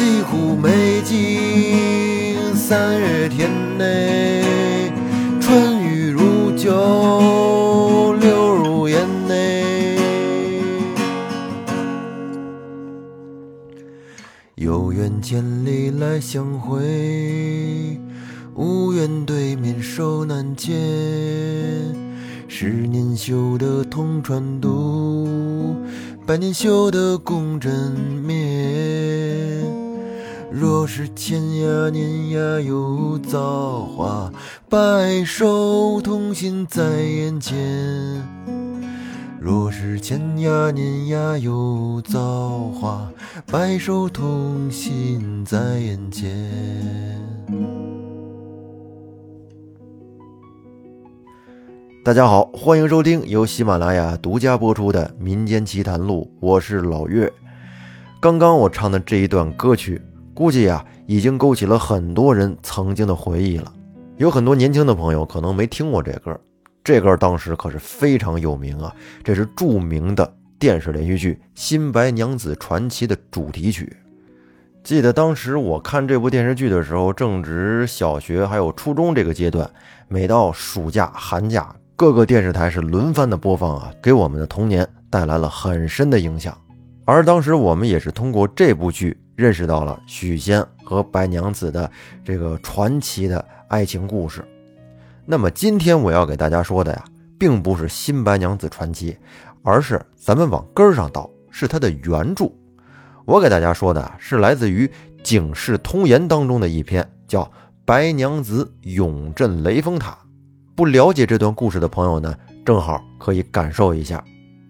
西湖美景，三月天内，春雨如酒，流入眼内。有缘千里来相会，无缘对面手难牵。十年修得同船渡。百年修得共枕眠。若是千涯年涯有造化，白首同心在眼前。若是千涯年涯有造化，白首同心在眼前。大家好，欢迎收听由喜马拉雅独家播出的《民间奇谈录》，我是老岳。刚刚我唱的这一段歌曲，估计呀已经勾起了很多人曾经的回忆了。有很多年轻的朋友可能没听过这歌，这歌当时可是非常有名啊，这是著名的电视连续剧《新白娘子传奇》的主题曲。记得当时我看这部电视剧的时候，正值小学还有初中这个阶段，每到暑假、寒假。各个电视台是轮番的播放啊，给我们的童年带来了很深的影响。而当时我们也是通过这部剧认识到了许仙和白娘子的这个传奇的爱情故事。那么今天我要给大家说的呀，并不是新白娘子传奇，而是咱们往根儿上倒，是它的原著。我给大家说的是来自于《警世通言》当中的一篇，叫《白娘子永镇雷峰塔》。不了解这段故事的朋友呢，正好可以感受一下。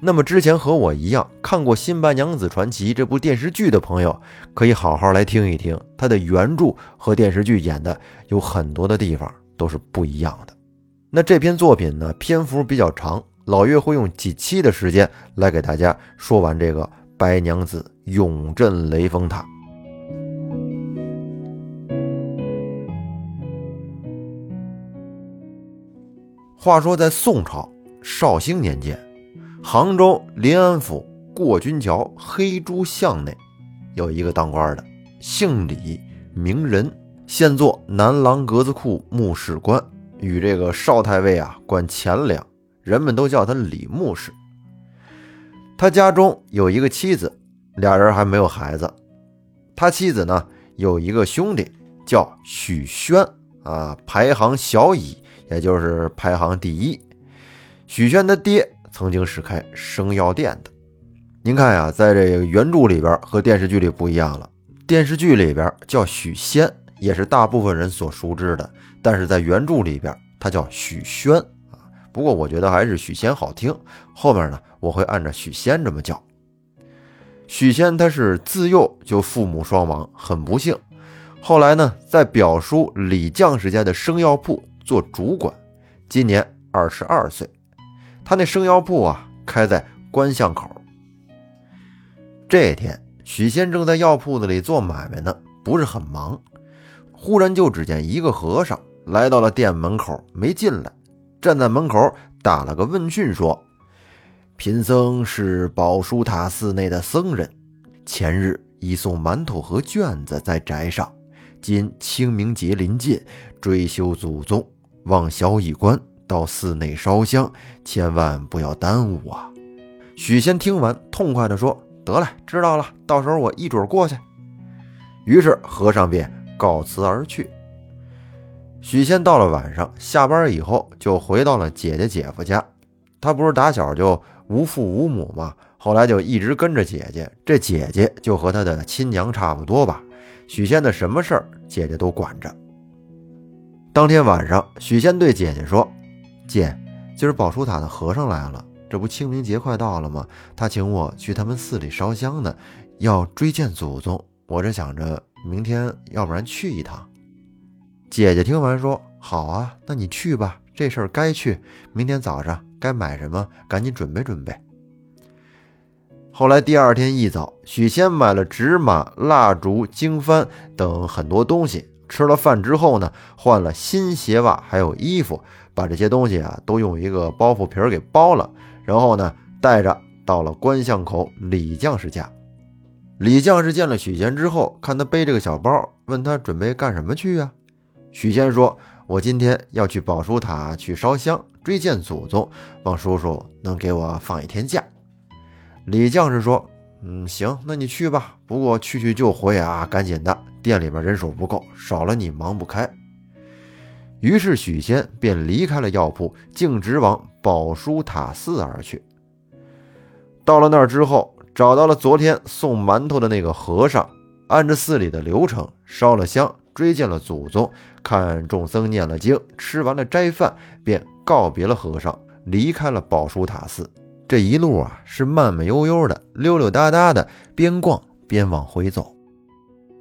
那么之前和我一样看过《新白娘子传奇》这部电视剧的朋友，可以好好来听一听它的原著和电视剧演的有很多的地方都是不一样的。那这篇作品呢，篇幅比较长，老岳会用几期的时间来给大家说完这个白娘子永镇雷峰塔。话说，在宋朝绍兴年间，杭州临安府过军桥黑猪巷内，有一个当官的，姓李，名仁，现做南廊格子库牧史官，与这个少太尉啊管钱粮，人们都叫他李牧师。他家中有一个妻子，俩人还没有孩子。他妻子呢有一个兄弟叫许宣啊，排行小乙。也就是排行第一，许宣的爹曾经是开生药店的。您看呀，在这个原著里边和电视剧里不一样了。电视剧里边叫许仙，也是大部分人所熟知的，但是在原著里边他叫许宣啊。不过我觉得还是许仙好听，后面呢我会按照许仙这么叫。许仙他是自幼就父母双亡，很不幸。后来呢，在表叔李将士家的生药铺。做主管，今年二十二岁。他那生药铺啊，开在关巷口。这天，许仙正在药铺子里做买卖呢，不是很忙。忽然就只见一个和尚来到了店门口，没进来，站在门口打了个问讯，说：“贫僧是宝书塔寺内的僧人，前日已送馒头和卷子在宅上，今清明节临近，追修祖宗。”望小乙官到寺内烧香，千万不要耽误啊！许仙听完，痛快地说：“得了，知道了，到时候我一准过去。”于是和尚便告辞而去。许仙到了晚上，下班以后就回到了姐姐姐夫家。他不是打小就无父无母吗？后来就一直跟着姐姐。这姐姐就和他的亲娘差不多吧。许仙的什么事儿，姐姐都管着。当天晚上，许仙对姐姐说：“姐，今儿宝书塔的和尚来了，这不清明节快到了吗？他请我去他们寺里烧香呢，要追见祖宗。我这想着明天要不然去一趟。”姐姐听完说：“好啊，那你去吧，这事儿该去。明天早上该买什么，赶紧准备准备。”后来第二天一早，许仙买了纸马、蜡烛、经幡等很多东西。吃了饭之后呢，换了新鞋袜，还有衣服，把这些东西啊都用一个包袱皮儿给包了，然后呢带着到了关巷口李将士家。李将士见了许仙之后，看他背着个小包，问他准备干什么去啊？许仙说：“我今天要去宝书塔去烧香，追见祖宗，望叔叔能给我放一天假。”李将士说：“嗯，行，那你去吧。不过去去就回啊，赶紧的，店里边人手不够，少了你忙不开。”于是许仙便离开了药铺，径直往宝书塔寺而去。到了那儿之后，找到了昨天送馒头的那个和尚，按着寺里的流程烧了香，追见了祖宗，看众僧念了经，吃完了斋饭，便告别了和尚，离开了宝书塔寺。这一路啊，是慢慢悠悠的，溜溜达达的，边逛边往回走。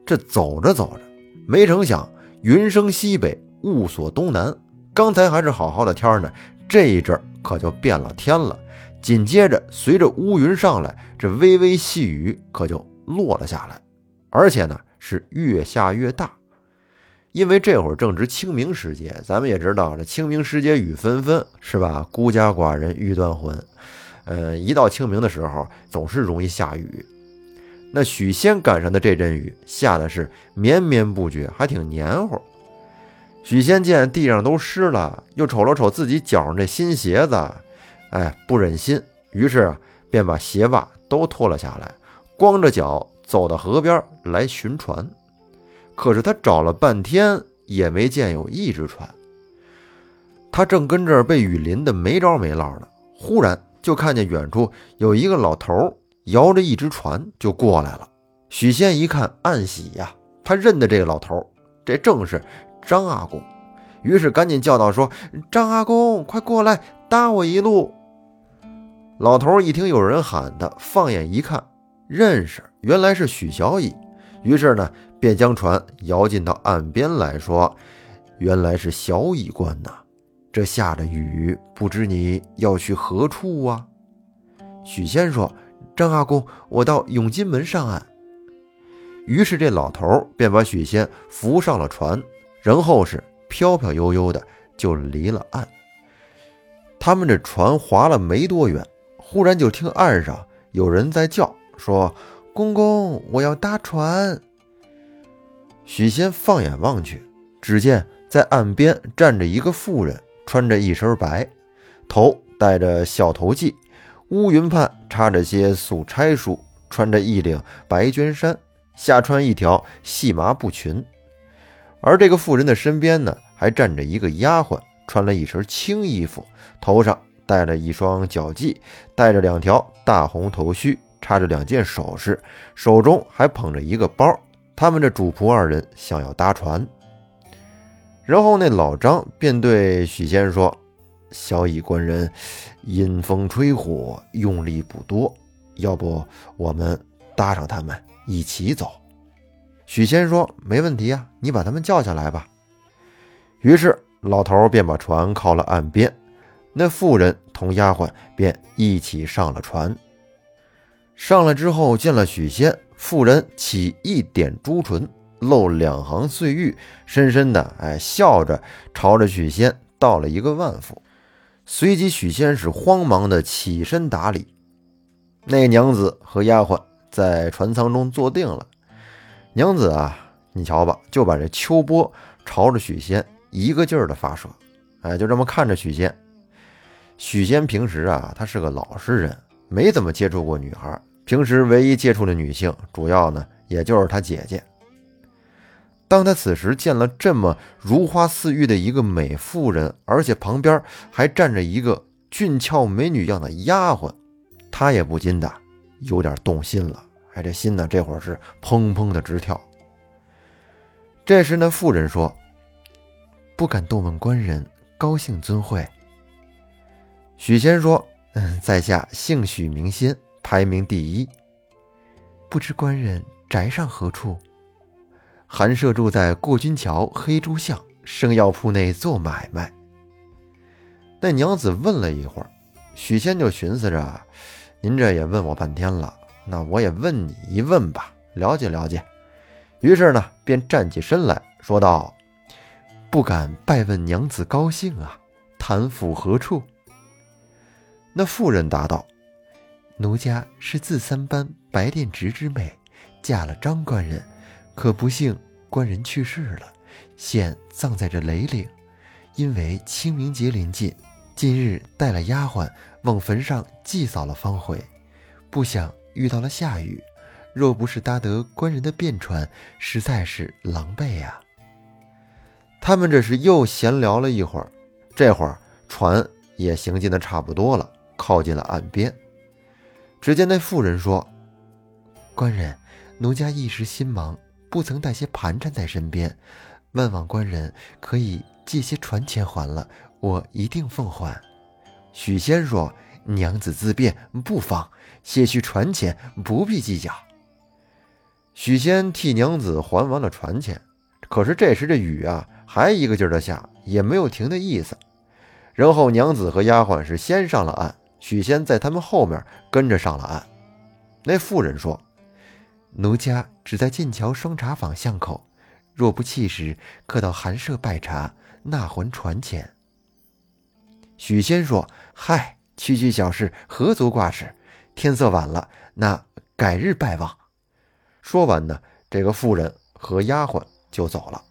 这走着走着，没成想云生西北，雾锁东南。刚才还是好好的天呢，这一阵可就变了天了。紧接着，随着乌云上来，这微微细雨可就落了下来，而且呢是越下越大。因为这会儿正值清明时节，咱们也知道这清明时节雨纷纷，是吧？孤家寡人欲断魂。呃，一到清明的时候，总是容易下雨。那许仙赶上的这阵雨，下的是绵绵不绝，还挺黏糊。许仙见地上都湿了，又瞅了瞅自己脚上这新鞋子。哎，不忍心，于是，便把鞋袜都脱了下来，光着脚走到河边来寻船。可是他找了半天也没见有一只船。他正跟这儿被雨淋得没招没落的，忽然就看见远处有一个老头摇着一只船就过来了。许仙一看，暗喜呀，他认得这个老头，这正是张阿公，于是赶紧叫道：“说张阿公，快过来搭我一路。”老头一听有人喊他，放眼一看，认识，原来是许小乙。于是呢，便将船摇进到岸边来说：“原来是小乙官呐，这下着雨，不知你要去何处啊？”许仙说：“张阿公，我到永金门上岸。”于是这老头便把许仙扶上了船，然后是飘飘悠悠的就离了岸。他们这船划了没多远。忽然就听岸上有人在叫，说：“公公，我要搭船。”许仙放眼望去，只见在岸边站着一个妇人，穿着一身白，头戴着小头髻，乌云畔插着些素钗梳，穿着一领白绢衫，下穿一条细麻布裙。而这个妇人的身边呢，还站着一个丫鬟，穿了一身青衣服，头上。戴了一双脚髻，戴着两条大红头须，插着两件首饰，手中还捧着一个包。他们这主仆二人想要搭船，然后那老张便对许仙说：“小乙官人阴风吹火，用力不多，要不我们搭上他们一起走？”许仙说：“没问题啊，你把他们叫下来吧。”于是老头便把船靠了岸边。那妇人同丫鬟便一起上了船。上来之后见了许仙，妇人起一点朱唇，露两行碎玉，深深的哎笑着朝着许仙道了一个万福。随即许仙是慌忙的起身打礼。那娘子和丫鬟在船舱中坐定了。娘子啊，你瞧吧，就把这秋波朝着许仙一个劲儿的发射，哎，就这么看着许仙。许仙平时啊，他是个老实人，没怎么接触过女孩。平时唯一接触的女性，主要呢，也就是他姐姐。当他此时见了这么如花似玉的一个美妇人，而且旁边还站着一个俊俏美女样的丫鬟，他也不禁的有点动心了。哎，这心呢，这会儿是砰砰的直跳。这时，那妇人说：“不敢动问官人，高兴尊会。”许仙说：“嗯，在下姓许名仙，排名第一。不知官人宅上何处？韩舍住在过军桥黑猪巷生药铺内做买卖。”那娘子问了一会儿，许仙就寻思着：“您这也问我半天了，那我也问你一问吧，了解了解。”于是呢，便站起身来说道：“不敢拜问娘子高兴啊，谭府何处？”那妇人答道：“奴家是自三班白殿直之妹，嫁了张官人，可不幸官人去世了，现葬在这雷岭。因为清明节临近，今日带了丫鬟往坟上祭扫了方回，不想遇到了下雨，若不是搭得官人的便船，实在是狼狈呀。他们这是又闲聊了一会儿，这会儿船也行进的差不多了，靠近了岸边。只见那妇人说：“官人，奴家一时心忙，不曾带些盘缠在身边，万望官人可以借些船钱还了，我一定奉还。”许仙说：“娘子自便，不妨。些许船钱不必计较。”许仙替娘子还完了船钱，可是这时这雨啊。还一个劲儿的下，也没有停的意思。然后娘子和丫鬟是先上了岸，许仙在他们后面跟着上了岸。那妇人说：“奴家只在剑桥双茶坊巷口，若不弃时，可到寒舍拜茶，纳还船钱。”许仙说：“嗨，区区小事，何足挂齿。天色晚了，那改日拜望。”说完呢，这个妇人和丫鬟就走了。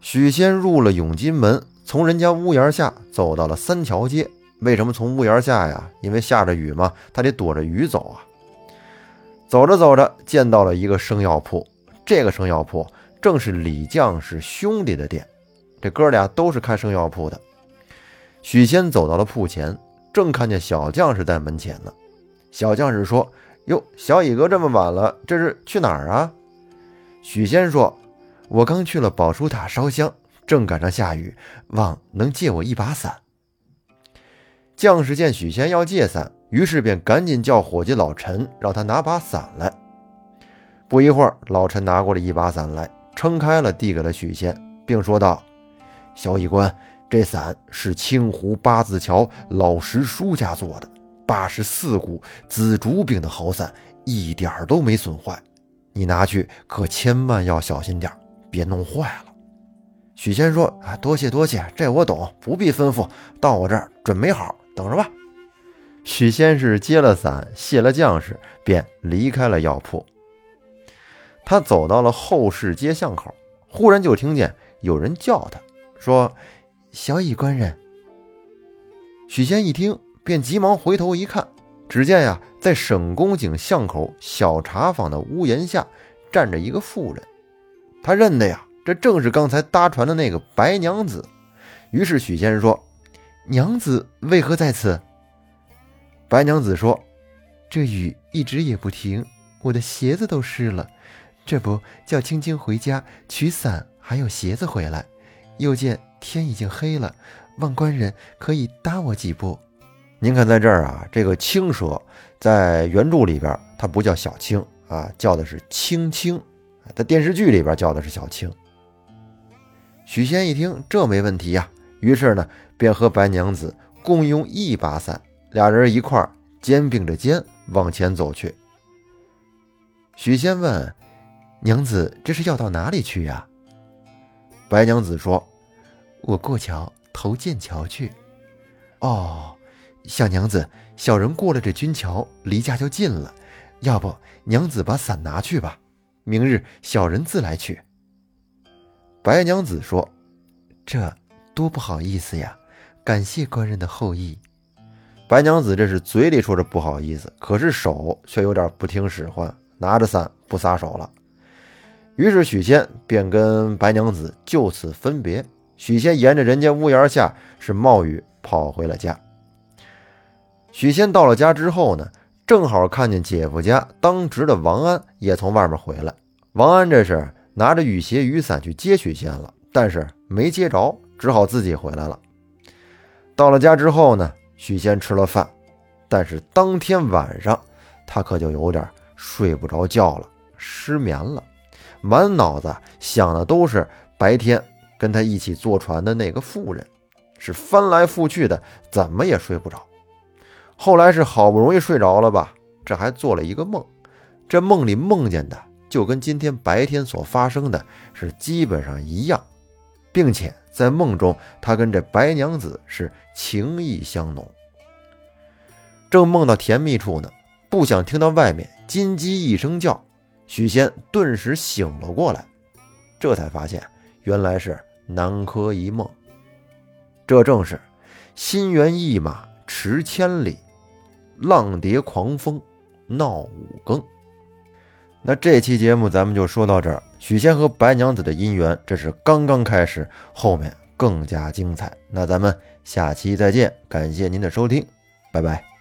许仙入了永金门，从人家屋檐下走到了三条街。为什么从屋檐下呀？因为下着雨嘛，他得躲着雨走啊。走着走着，见到了一个生药铺。这个生药铺正是李将士兄弟的店。这哥俩都是开生药铺的。许仙走到了铺前，正看见小将士在门前呢。小将士说：“哟，小乙哥这么晚了，这是去哪儿啊？”许仙说。我刚去了宝书塔烧香，正赶上下雨，望能借我一把伞。将士见许仙要借伞，于是便赶紧叫伙计老陈，让他拿把伞来。不一会儿，老陈拿过了一把伞来，撑开了，递给了许仙，并说道：“小乙官，这伞是清湖八字桥老石叔家做的，八十四股紫竹柄的好伞，一点都没损坏。你拿去可千万要小心点别弄坏了。许仙说：“啊，多谢多谢，这我懂，不必吩咐。到我这儿准没好，等着吧。”许仙是接了伞，谢了将士，便离开了药铺。他走到了后市街巷口，忽然就听见有人叫他，说：“小乙官人。”许仙一听，便急忙回头一看，只见呀，在省公井巷口小茶坊的屋檐下，站着一个妇人。他认得呀，这正是刚才搭船的那个白娘子。于是许仙说：“娘子为何在此？”白娘子说：“这雨一直也不停，我的鞋子都湿了，这不叫青青回家取伞，还有鞋子回来。又见天已经黑了，望官人可以搭我几步。”您看，在这儿啊，这个青蛇在原著里边，它不叫小青啊，叫的是青青。在电视剧里边叫的是小青。许仙一听这没问题呀，于是呢便和白娘子共用一把伞，俩人一块肩并着肩往前走去。许仙问：“娘子，这是要到哪里去呀？”白娘子说：“我过桥投剑桥去。”哦，小娘子，小人过了这军桥，离家就近了。要不娘子把伞拿去吧。明日小人自来取。白娘子说：“这多不好意思呀，感谢官人的厚意。”白娘子这是嘴里说着不好意思，可是手却有点不听使唤，拿着伞不撒手了。于是许仙便跟白娘子就此分别。许仙沿着人家屋檐下是冒雨跑回了家。许仙到了家之后呢？正好看见姐夫家当值的王安也从外面回来。王安这是拿着雨鞋、雨伞去接许仙了，但是没接着，只好自己回来了。到了家之后呢，许仙吃了饭，但是当天晚上他可就有点睡不着觉了，失眠了，满脑子想的都是白天跟他一起坐船的那个妇人，是翻来覆去的，怎么也睡不着。后来是好不容易睡着了吧，这还做了一个梦，这梦里梦见的就跟今天白天所发生的是基本上一样，并且在梦中他跟这白娘子是情意相浓。正梦到甜蜜处呢，不想听到外面金鸡一声叫，许仙顿时醒了过来，这才发现原来是南柯一梦。这正是心猿意马驰千里，浪蝶狂风闹五更。那这期节目咱们就说到这儿。许仙和白娘子的姻缘，这是刚刚开始，后面更加精彩。那咱们下期再见，感谢您的收听，拜拜。